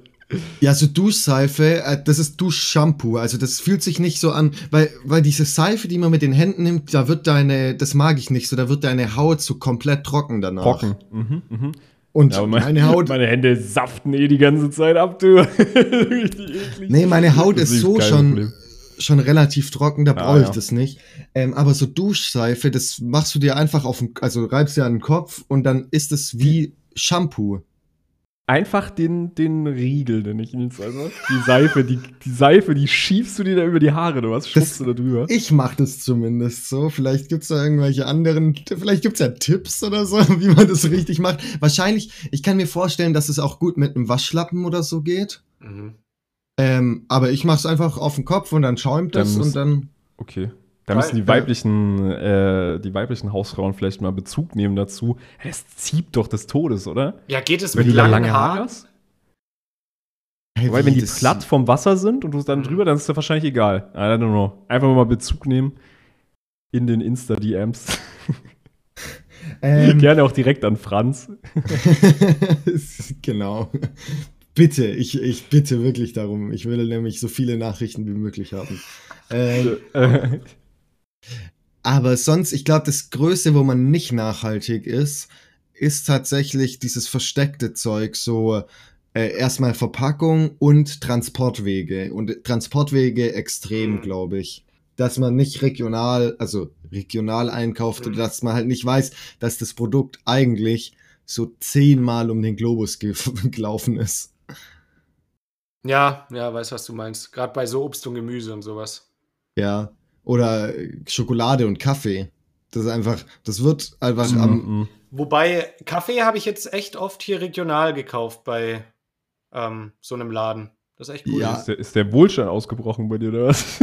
Speaker 4: Ja, so Duschseife, äh, das ist Duschshampoo. Also das fühlt sich nicht so an, weil, weil diese Seife, die man mit den Händen nimmt, da wird deine, das mag ich nicht so, da wird deine Haut so komplett trocken danach.
Speaker 2: Trocken. Mhm, mhm.
Speaker 4: Und ja, meine, meine, Haut.
Speaker 2: Meine Hände saften eh die ganze Zeit ab, du.
Speaker 4: Richtig eklig. Nee, meine Haut ist, ist so schon, schon relativ trocken, da ah, brauche ich ja. das nicht. Ähm, aber so Duschseife, das machst du dir einfach auf den, also reibst dir an den Kopf und dann ist es wie Shampoo
Speaker 2: einfach den, den Riegel, den ich jetzt also die Seife, die, die Seife, die schiebst du dir da über die Haare, du was schubst du da drüber?
Speaker 4: Ich mach das zumindest so. Vielleicht gibt's da irgendwelche anderen, vielleicht gibt's ja Tipps oder so, wie man das richtig macht. Wahrscheinlich, ich kann mir vorstellen, dass es auch gut mit einem Waschlappen oder so geht. Mhm. Ähm, aber ich mach's einfach auf den Kopf und dann schäumt das und dann.
Speaker 2: Okay. Da müssen die weiblichen, äh, die weiblichen Hausfrauen vielleicht mal Bezug nehmen dazu. Es zieht doch des Todes, oder?
Speaker 3: Ja, geht es wenn mit langen lange Haare hast?
Speaker 2: Hey, Weil wenn die platt vom Wasser sind und du dann mhm. drüber, dann ist das wahrscheinlich egal. I don't know. Einfach mal Bezug nehmen in den Insta-DMs. Ähm, Gerne auch direkt an Franz.
Speaker 4: genau. Bitte, ich, ich bitte wirklich darum. Ich will nämlich so viele Nachrichten wie möglich haben. Ähm, Aber sonst, ich glaube, das Größte, wo man nicht nachhaltig ist, ist tatsächlich dieses versteckte Zeug, so äh, erstmal Verpackung und Transportwege. Und Transportwege extrem, mhm. glaube ich. Dass man nicht regional, also regional einkauft mhm. oder dass man halt nicht weiß, dass das Produkt eigentlich so zehnmal um den Globus ge gelaufen ist.
Speaker 3: Ja, ja, weiß, was du meinst. Gerade bei so Obst und Gemüse und sowas.
Speaker 4: Ja, oder Schokolade und Kaffee. Das ist einfach, das wird einfach mm, am.
Speaker 3: Mm. Wobei, Kaffee habe ich jetzt echt oft hier regional gekauft bei ähm, so einem Laden. Das ist echt
Speaker 2: cool. Ja. Ist, der, ist der Wohlstand ausgebrochen bei dir, oder was?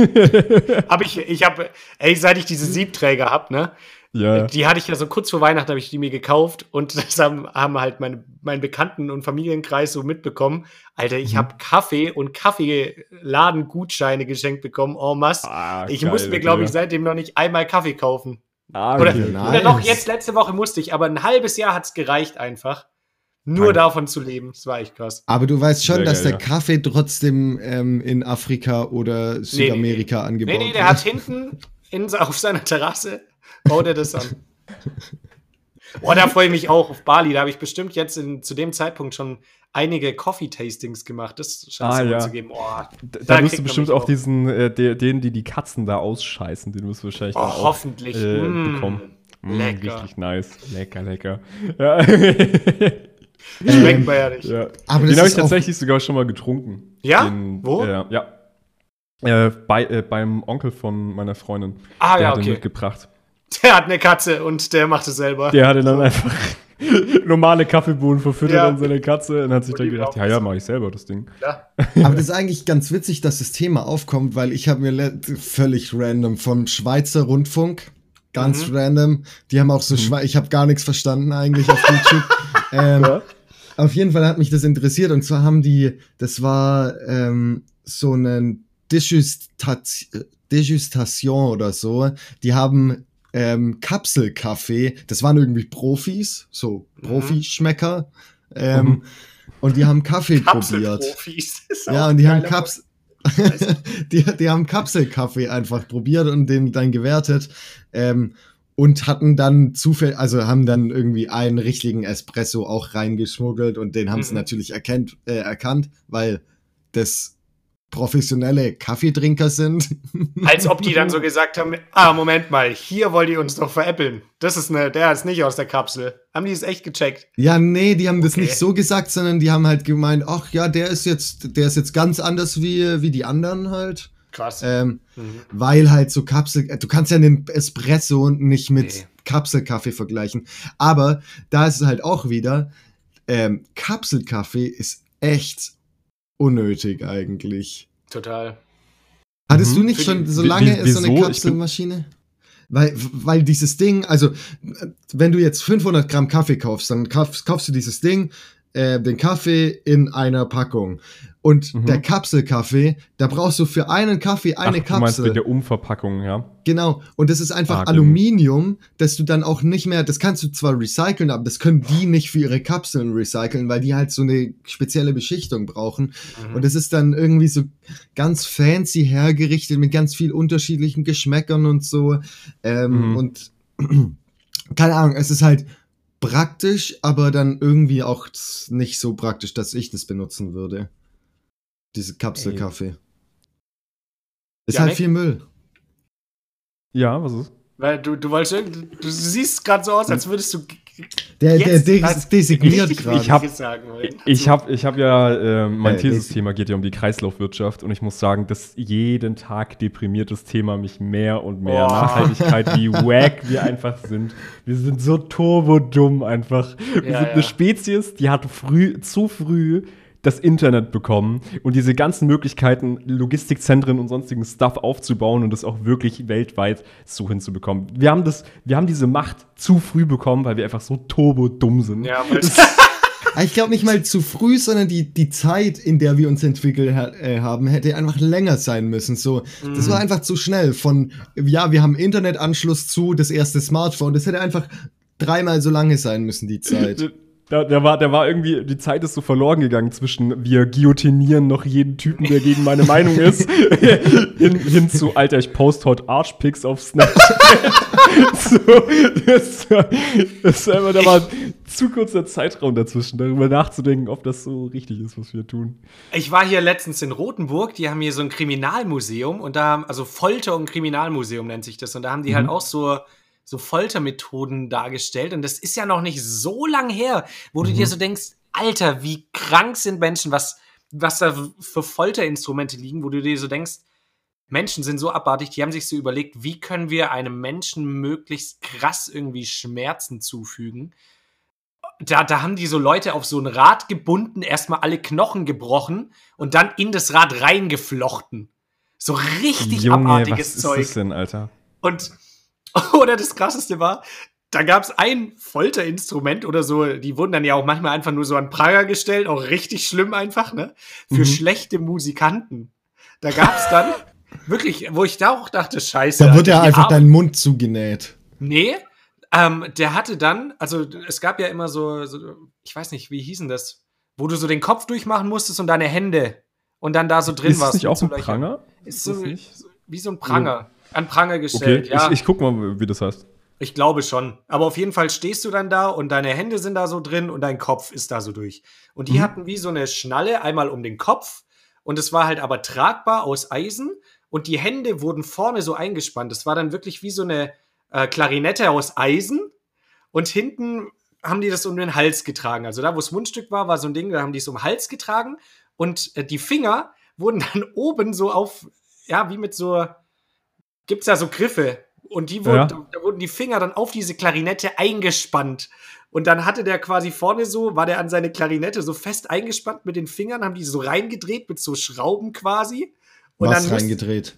Speaker 3: hab ich, ich habe, ey, seit ich diese Siebträger habe, ne? Ja. Die hatte ich ja so kurz vor Weihnachten, habe ich die mir gekauft und das haben, haben halt meine, mein Bekannten- und Familienkreis so mitbekommen. Alter, ich mhm. habe Kaffee und Kaffeeladengutscheine geschenkt bekommen, en masse. Ah, ich geil, musste mir, glaube ich, seitdem noch nicht einmal Kaffee kaufen. Ah, okay. oder, nice. oder noch jetzt letzte Woche musste ich, aber ein halbes Jahr hat es gereicht einfach. Nur Nein. davon zu leben, das war echt krass.
Speaker 4: Aber du weißt schon, Sehr dass geil, der ja. Kaffee trotzdem ähm, in Afrika oder Südamerika nee, nee, angebaut wird. Nee, nee,
Speaker 3: der hat hinten in, auf seiner Terrasse, baut er das an. Boah, da freue ich mich auch auf Bali. Da habe ich bestimmt jetzt in, zu dem Zeitpunkt schon einige Coffee-Tastings gemacht. Das scheint
Speaker 2: ah, ja. zu geben. Oh, da, da wirst du bestimmt auch diesen, äh, denen, die die Katzen da ausscheißen, den wirst du wahrscheinlich oh,
Speaker 3: hoffentlich.
Speaker 2: Auch, äh, mm, bekommen. Mm,
Speaker 3: lecker.
Speaker 2: Richtig nice. Lecker, lecker. Ja.
Speaker 3: Schmeckt man ja nicht.
Speaker 2: Ja. Aber den habe ich tatsächlich sogar schon mal getrunken.
Speaker 3: Ja?
Speaker 2: Den,
Speaker 3: Wo?
Speaker 2: Äh, ja. Äh, bei, äh, beim Onkel von meiner Freundin.
Speaker 3: Ah,
Speaker 2: der
Speaker 3: ja,
Speaker 2: hat
Speaker 3: okay.
Speaker 2: Den mitgebracht.
Speaker 3: Der hat eine Katze und der macht es selber.
Speaker 2: Der hatte dann einfach normale Kaffeebohnen verfüttert ja. an seine Katze und hat sich und dann gedacht, ja, ja, mache ich selber das Ding. Ja.
Speaker 4: Aber das ist eigentlich ganz witzig, dass das Thema aufkommt, weil ich habe mir völlig random vom Schweizer Rundfunk, ganz mhm. random, die haben auch so, mhm. ich habe gar nichts verstanden eigentlich auf YouTube. ähm, ja. Auf jeden Fall hat mich das interessiert und zwar haben die, das war ähm, so ein Degustation oder so. Die haben ähm, Kapselkaffee, das waren irgendwie Profis, so mhm. Profischmecker. Ähm, mhm. Und die haben Kaffee probiert. Ja, und die haben Kaps die, die haben Kapselkaffee einfach probiert und den dann gewertet. Ähm, und hatten dann zufällig, also haben dann irgendwie einen richtigen Espresso auch reingeschmuggelt und den haben mhm. sie natürlich erkennt, äh, erkannt, weil das professionelle Kaffeetrinker sind.
Speaker 3: Als ob die dann so gesagt haben, ah, Moment mal, hier wollt ihr uns doch veräppeln. Das ist eine, der ist nicht aus der Kapsel. Haben die es echt gecheckt?
Speaker 4: Ja, nee, die haben okay. das nicht so gesagt, sondern die haben halt gemeint, ach ja, der ist jetzt, der ist jetzt ganz anders wie, wie die anderen halt.
Speaker 3: Krass.
Speaker 4: Ähm, mhm. Weil halt so Kapsel, du kannst ja den Espresso nicht mit nee. Kapselkaffee vergleichen. Aber da ist es halt auch wieder, ähm, Kapselkaffee ist echt unnötig eigentlich.
Speaker 3: Total.
Speaker 4: Hattest mhm. du nicht schon so lange so eine Kapselmaschine? Weil, weil dieses Ding, also wenn du jetzt 500 Gramm Kaffee kaufst, dann kaufst, kaufst du dieses Ding, äh, den Kaffee in einer Packung. Und mhm. der Kapselkaffee, da brauchst du für einen Kaffee eine Ach, Kapsel. Du meinst
Speaker 2: mit der Umverpackung, ja.
Speaker 4: Genau. Und das ist einfach ah, Aluminium, dass du dann auch nicht mehr, das kannst du zwar recyceln, aber das können die nicht für ihre Kapseln recyceln, weil die halt so eine spezielle Beschichtung brauchen. Mhm. Und das ist dann irgendwie so ganz fancy hergerichtet mit ganz viel unterschiedlichen Geschmäckern und so. Ähm, mhm. Und keine Ahnung, es ist halt praktisch, aber dann irgendwie auch nicht so praktisch, dass ich das benutzen würde. Diese Kapselkaffee. Ist ja, halt viel Müll.
Speaker 2: Ja, was ist?
Speaker 3: Weil du, du wolltest, du siehst gerade so aus, als würdest du.
Speaker 4: Der, der, der designiert gerade.
Speaker 2: Ich habe ich hab, ich hab ja, äh, mein äh, Thesis-Thema geht ja um die Kreislaufwirtschaft und ich muss sagen, dass jeden Tag deprimiertes Thema mich mehr und mehr. Oh. Nachhaltigkeit, wie wack wir einfach sind. Wir sind so turbo-dumm einfach. Wir ja, sind ja. eine Spezies, die hat früh, zu früh das Internet bekommen und diese ganzen Möglichkeiten, Logistikzentren und sonstigen Stuff aufzubauen und das auch wirklich weltweit so hinzubekommen. Wir haben das, wir haben diese Macht zu früh bekommen, weil wir einfach so turbo dumm sind.
Speaker 3: Ja,
Speaker 4: ich glaube nicht mal zu früh, sondern die, die Zeit, in der wir uns entwickelt ha äh, haben, hätte einfach länger sein müssen. So, mm. Das war mhm. einfach zu schnell. Von, ja, wir haben Internetanschluss zu, das erste Smartphone. Das hätte einfach dreimal so lange sein müssen, die Zeit.
Speaker 2: Da, der, war, der war irgendwie, die Zeit ist so verloren gegangen zwischen wir guillotinieren noch jeden Typen, der gegen meine Meinung ist, hin, hin zu, Alter, ich post heute Archpics auf Snapchat. so, das, das einfach, da war zu kurzer Zeitraum dazwischen, darüber nachzudenken, ob das so richtig ist, was wir tun.
Speaker 3: Ich war hier letztens in Rothenburg, die haben hier so ein Kriminalmuseum und da, also Folter- und Kriminalmuseum nennt sich das, und da haben die halt mhm. halt auch so so Foltermethoden dargestellt. Und das ist ja noch nicht so lang her, wo mhm. du dir mhm. so denkst, Alter, wie krank sind Menschen, was, was da für Folterinstrumente liegen, wo du dir so denkst, Menschen sind so abartig, die haben sich so überlegt, wie können wir einem Menschen möglichst krass irgendwie Schmerzen zufügen. Da, da haben die so Leute auf so ein Rad gebunden, erstmal alle Knochen gebrochen und dann in das Rad reingeflochten. So richtig Junge, abartiges was Zeug. Was ist das
Speaker 2: denn, Alter?
Speaker 3: Und, oder das krasseste war, da gab es ein Folterinstrument oder so, die wurden dann ja auch manchmal einfach nur so an Prager gestellt, auch richtig schlimm einfach, ne? Für mhm. schlechte Musikanten. Da gab es dann wirklich, wo ich da auch dachte, scheiße.
Speaker 4: Da wird ja einfach Arme. dein Mund zugenäht.
Speaker 3: Nee, ähm, der hatte dann, also es gab ja immer so, so, ich weiß nicht, wie hießen das, wo du so den Kopf durchmachen musstest und deine Hände und dann da so drin
Speaker 2: ist
Speaker 3: warst.
Speaker 2: Ist nicht auch ein Pranger?
Speaker 3: Ist so, wie so ein Pranger. An Pranger gestellt,
Speaker 2: okay, ja. Ich, ich guck mal, wie das heißt.
Speaker 3: Ich glaube schon. Aber auf jeden Fall stehst du dann da und deine Hände sind da so drin und dein Kopf ist da so durch. Und die mhm. hatten wie so eine Schnalle einmal um den Kopf und es war halt aber tragbar aus Eisen und die Hände wurden vorne so eingespannt. Das war dann wirklich wie so eine äh, Klarinette aus Eisen und hinten haben die das um den Hals getragen. Also da, wo das Mundstück war, war so ein Ding, da haben die es um den Hals getragen und äh, die Finger wurden dann oben so auf, ja, wie mit so, gibt's da so Griffe und die wurden, ja. da wurden die Finger dann auf diese Klarinette eingespannt. Und dann hatte der quasi vorne so, war der an seine Klarinette so fest eingespannt mit den Fingern, haben die so reingedreht mit so Schrauben quasi. Und
Speaker 4: Was dann reingedreht?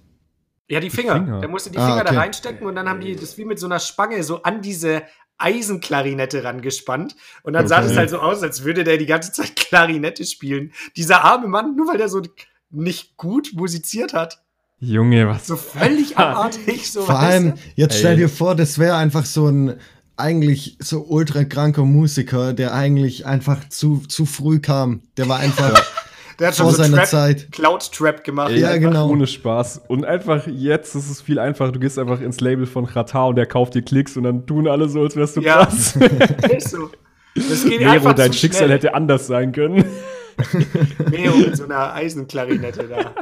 Speaker 3: Ja, die Finger. Die Finger. Der musste die ah, Finger okay. da reinstecken und dann haben die das wie mit so einer Spange so an diese Eisenklarinette rangespannt. Und dann okay. sah das halt so aus, als würde der die ganze Zeit Klarinette spielen. Dieser arme Mann, nur weil der so nicht gut musiziert hat.
Speaker 2: Junge, was?
Speaker 3: So völlig abartig. So
Speaker 4: Vor allem, jetzt stell dir vor, das wäre einfach so ein eigentlich so ultra kranker Musiker, der eigentlich einfach zu, zu früh kam. Der war einfach.
Speaker 3: Der hat schon vor so seiner Trap, Zeit. Cloud Trap gemacht.
Speaker 2: Ja, ja genau. Ohne Spaß. Und einfach jetzt ist es viel einfacher. Du gehst einfach ins Label von Rata und der kauft dir Klicks und dann tun alle so, als wärst du ja. krass. ist so. Das geht Nero, einfach dein Schicksal schnell. hätte anders sein können.
Speaker 3: Nero mit so einer Eisenklarinette da.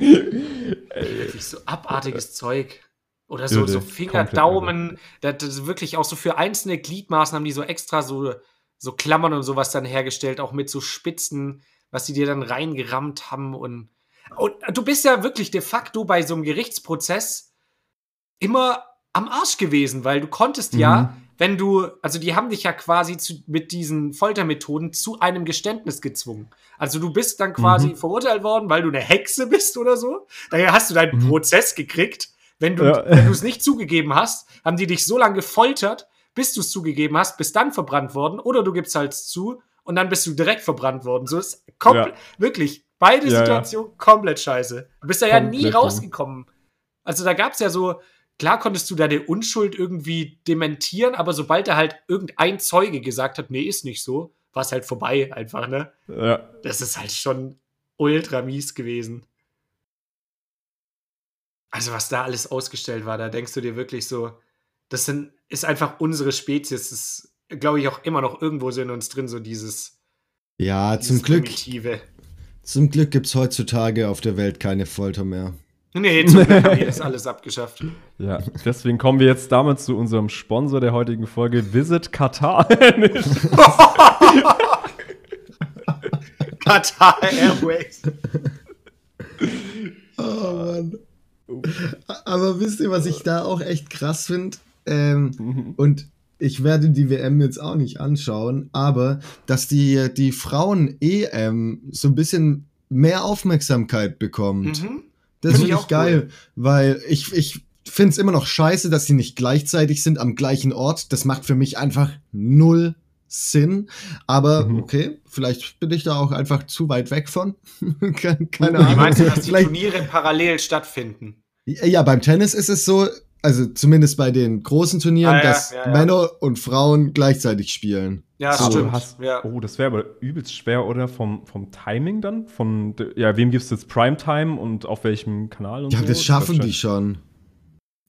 Speaker 3: Wirklich so abartiges Zeug. Oder so, so Finger, Daumen. Das, das wirklich auch so für einzelne Gliedmaßen haben die so extra so, so Klammern und sowas dann hergestellt, auch mit so Spitzen, was die dir dann reingerammt haben. Und, und du bist ja wirklich de facto bei so einem Gerichtsprozess immer am Arsch gewesen, weil du konntest mhm. ja wenn du, also die haben dich ja quasi zu, mit diesen Foltermethoden zu einem Geständnis gezwungen. Also du bist dann quasi mhm. verurteilt worden, weil du eine Hexe bist oder so. Daher hast du deinen mhm. Prozess gekriegt. Wenn du ja. es nicht zugegeben hast, haben die dich so lange gefoltert, bis du es zugegeben hast, bist dann verbrannt worden. Oder du gibst halt zu und dann bist du direkt verbrannt worden. So ist komplett, ja. wirklich, beide ja, Situationen komplett scheiße. Du bist da ja nie rausgekommen. Also da gab es ja so, klar konntest du deine Unschuld irgendwie dementieren, aber sobald er halt irgendein Zeuge gesagt hat, nee, ist nicht so, war es halt vorbei einfach, ne?
Speaker 2: Ja.
Speaker 3: Das ist halt schon ultra mies gewesen. Also, was da alles ausgestellt war, da denkst du dir wirklich so, das sind, ist einfach unsere Spezies. Das ist, glaube ich, auch immer noch irgendwo so in uns drin, so dieses.
Speaker 4: Ja, dieses zum Glück. Zum Glück gibt es heutzutage auf der Welt keine Folter mehr.
Speaker 3: Nee, zum Glück haben wir das alles abgeschafft.
Speaker 2: Ja, deswegen kommen wir jetzt damit zu unserem Sponsor der heutigen Folge, Visit Qatar.
Speaker 3: Qatar Airways.
Speaker 4: Oh Mann. Aber wisst ihr, was ich da auch echt krass finde? Ähm, mhm. Und ich werde die WM jetzt auch nicht anschauen, aber dass die, die Frauen-EM so ein bisschen mehr Aufmerksamkeit bekommt. Mhm. Das finde ich auch geil, cool. weil ich, ich finde es immer noch scheiße, dass sie nicht gleichzeitig sind am gleichen Ort. Das macht für mich einfach null Sinn. Aber mhm. okay, vielleicht bin ich da auch einfach zu weit weg von.
Speaker 3: Keine Ahnung. Wie meinst du, dass die Turniere parallel stattfinden?
Speaker 4: Ja, beim Tennis ist es so, also zumindest bei den großen Turnieren, ah, ja, dass ja, ja. Männer und Frauen gleichzeitig spielen.
Speaker 3: Ja, so. stimmt. Hast,
Speaker 2: oh, das wäre aber übelst schwer, oder? Vom, vom Timing dann? Von, ja, wem gibst du jetzt Primetime und auf welchem Kanal?
Speaker 4: Und ja, so? das schaffen das die schon.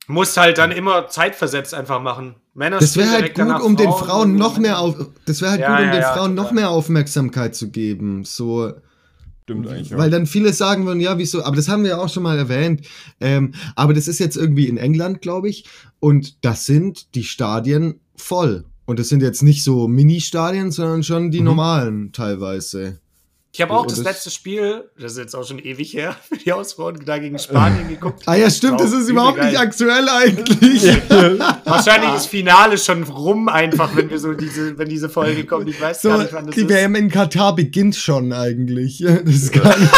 Speaker 3: Musst halt dann immer zeitversetzt einfach machen.
Speaker 4: Männer das wäre halt gut, um den Frauen noch mehr auf, das wäre halt gut, um den Frauen noch mehr Aufmerksamkeit zu geben. So. Stimmt eigentlich. Weil dann viele sagen würden, ja, wieso, aber das haben wir ja auch schon mal erwähnt. Ähm, aber das ist jetzt irgendwie in England, glaube ich. Und das sind die Stadien voll. Und das sind jetzt nicht so Mini-Stadien, sondern schon die mhm. normalen teilweise.
Speaker 3: Ich habe auch das letzte Spiel, das ist jetzt auch schon ewig her, für die Ausfrauen da gegen Spanien geguckt.
Speaker 4: Ah ja, stimmt, das ist überhaupt geil. nicht aktuell eigentlich.
Speaker 3: Wahrscheinlich ist Finale schon rum einfach, wenn wir so diese, wenn diese Folge kommt. Ich weiß so, gar nicht, wann das
Speaker 4: die ist. Die WM in Katar beginnt schon eigentlich. Das ist gar
Speaker 3: nicht.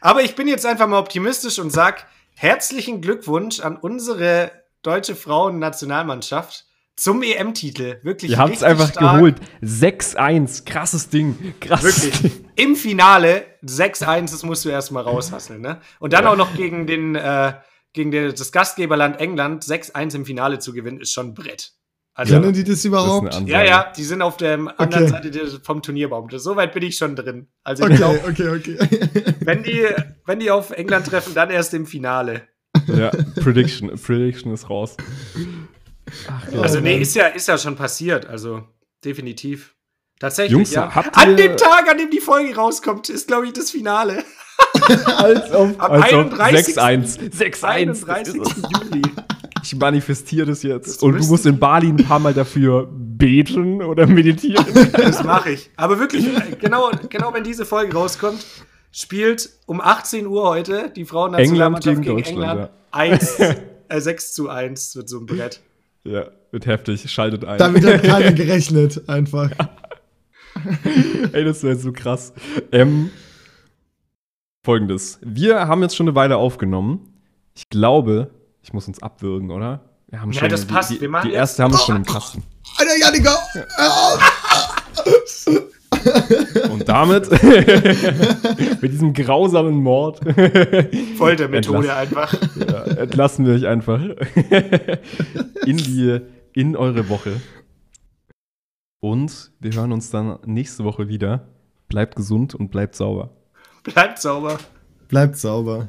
Speaker 3: Aber ich bin jetzt einfach mal optimistisch und sag herzlichen Glückwunsch an unsere deutsche Frauen-Nationalmannschaft zum EM-Titel. Wirklich.
Speaker 2: Ihr habt es einfach stark. geholt. 6-1. Krasses Ding. Krass. Wirklich.
Speaker 3: Im Finale 6-1, das musst du erstmal raushasseln, ne? Und dann ja. auch noch gegen den, äh, gegen den, das Gastgeberland England 6-1 im Finale zu gewinnen, ist schon ein Brett.
Speaker 4: Also, Können die das überhaupt?
Speaker 3: Das ja, ja, die sind auf der anderen okay. Seite vom Turnierbaum. So weit bin ich schon drin. Also okay, glaub, okay, okay. wenn, die, wenn die auf England treffen, dann erst im Finale.
Speaker 2: Ja, Prediction, Prediction ist raus.
Speaker 3: Ach, also, nee, ist ja, ist ja schon passiert. Also, definitiv. Tatsächlich, Jungs, ja. an dem Tag, an dem die Folge rauskommt, ist, glaube ich, das Finale.
Speaker 2: als auf, Am 6-1. 6-1. Juli. Ich manifestiere das jetzt. Das Und du musst in Bali ein paar Mal dafür beten oder meditieren.
Speaker 3: Das mache ich. Aber wirklich, genau, genau wenn diese Folge rauskommt, spielt um 18 Uhr heute die Frauennationalmannschaft gegen, gegen England ja. 1, äh, 6 zu 1 mit so einem Brett.
Speaker 2: Ja, wird heftig. Schaltet ein.
Speaker 4: Damit hat keiner gerechnet, einfach.
Speaker 2: Ey, das wäre so krass. Ähm, Folgendes. Wir haben jetzt schon eine Weile aufgenommen. Ich glaube, ich muss uns abwürgen, oder?
Speaker 3: Wir haben ja, schon das die, passt.
Speaker 2: Die, Wir machen die erste haben wir schon im Kasten.
Speaker 4: Alter, Janika!
Speaker 2: Und damit, mit diesem grausamen Mord,
Speaker 3: Foltermethode einfach.
Speaker 2: Ja, entlassen wir euch einfach in die, in eure Woche. Und wir hören uns dann nächste Woche wieder. Bleibt gesund und bleibt sauber.
Speaker 3: Bleibt sauber.
Speaker 4: Bleibt sauber.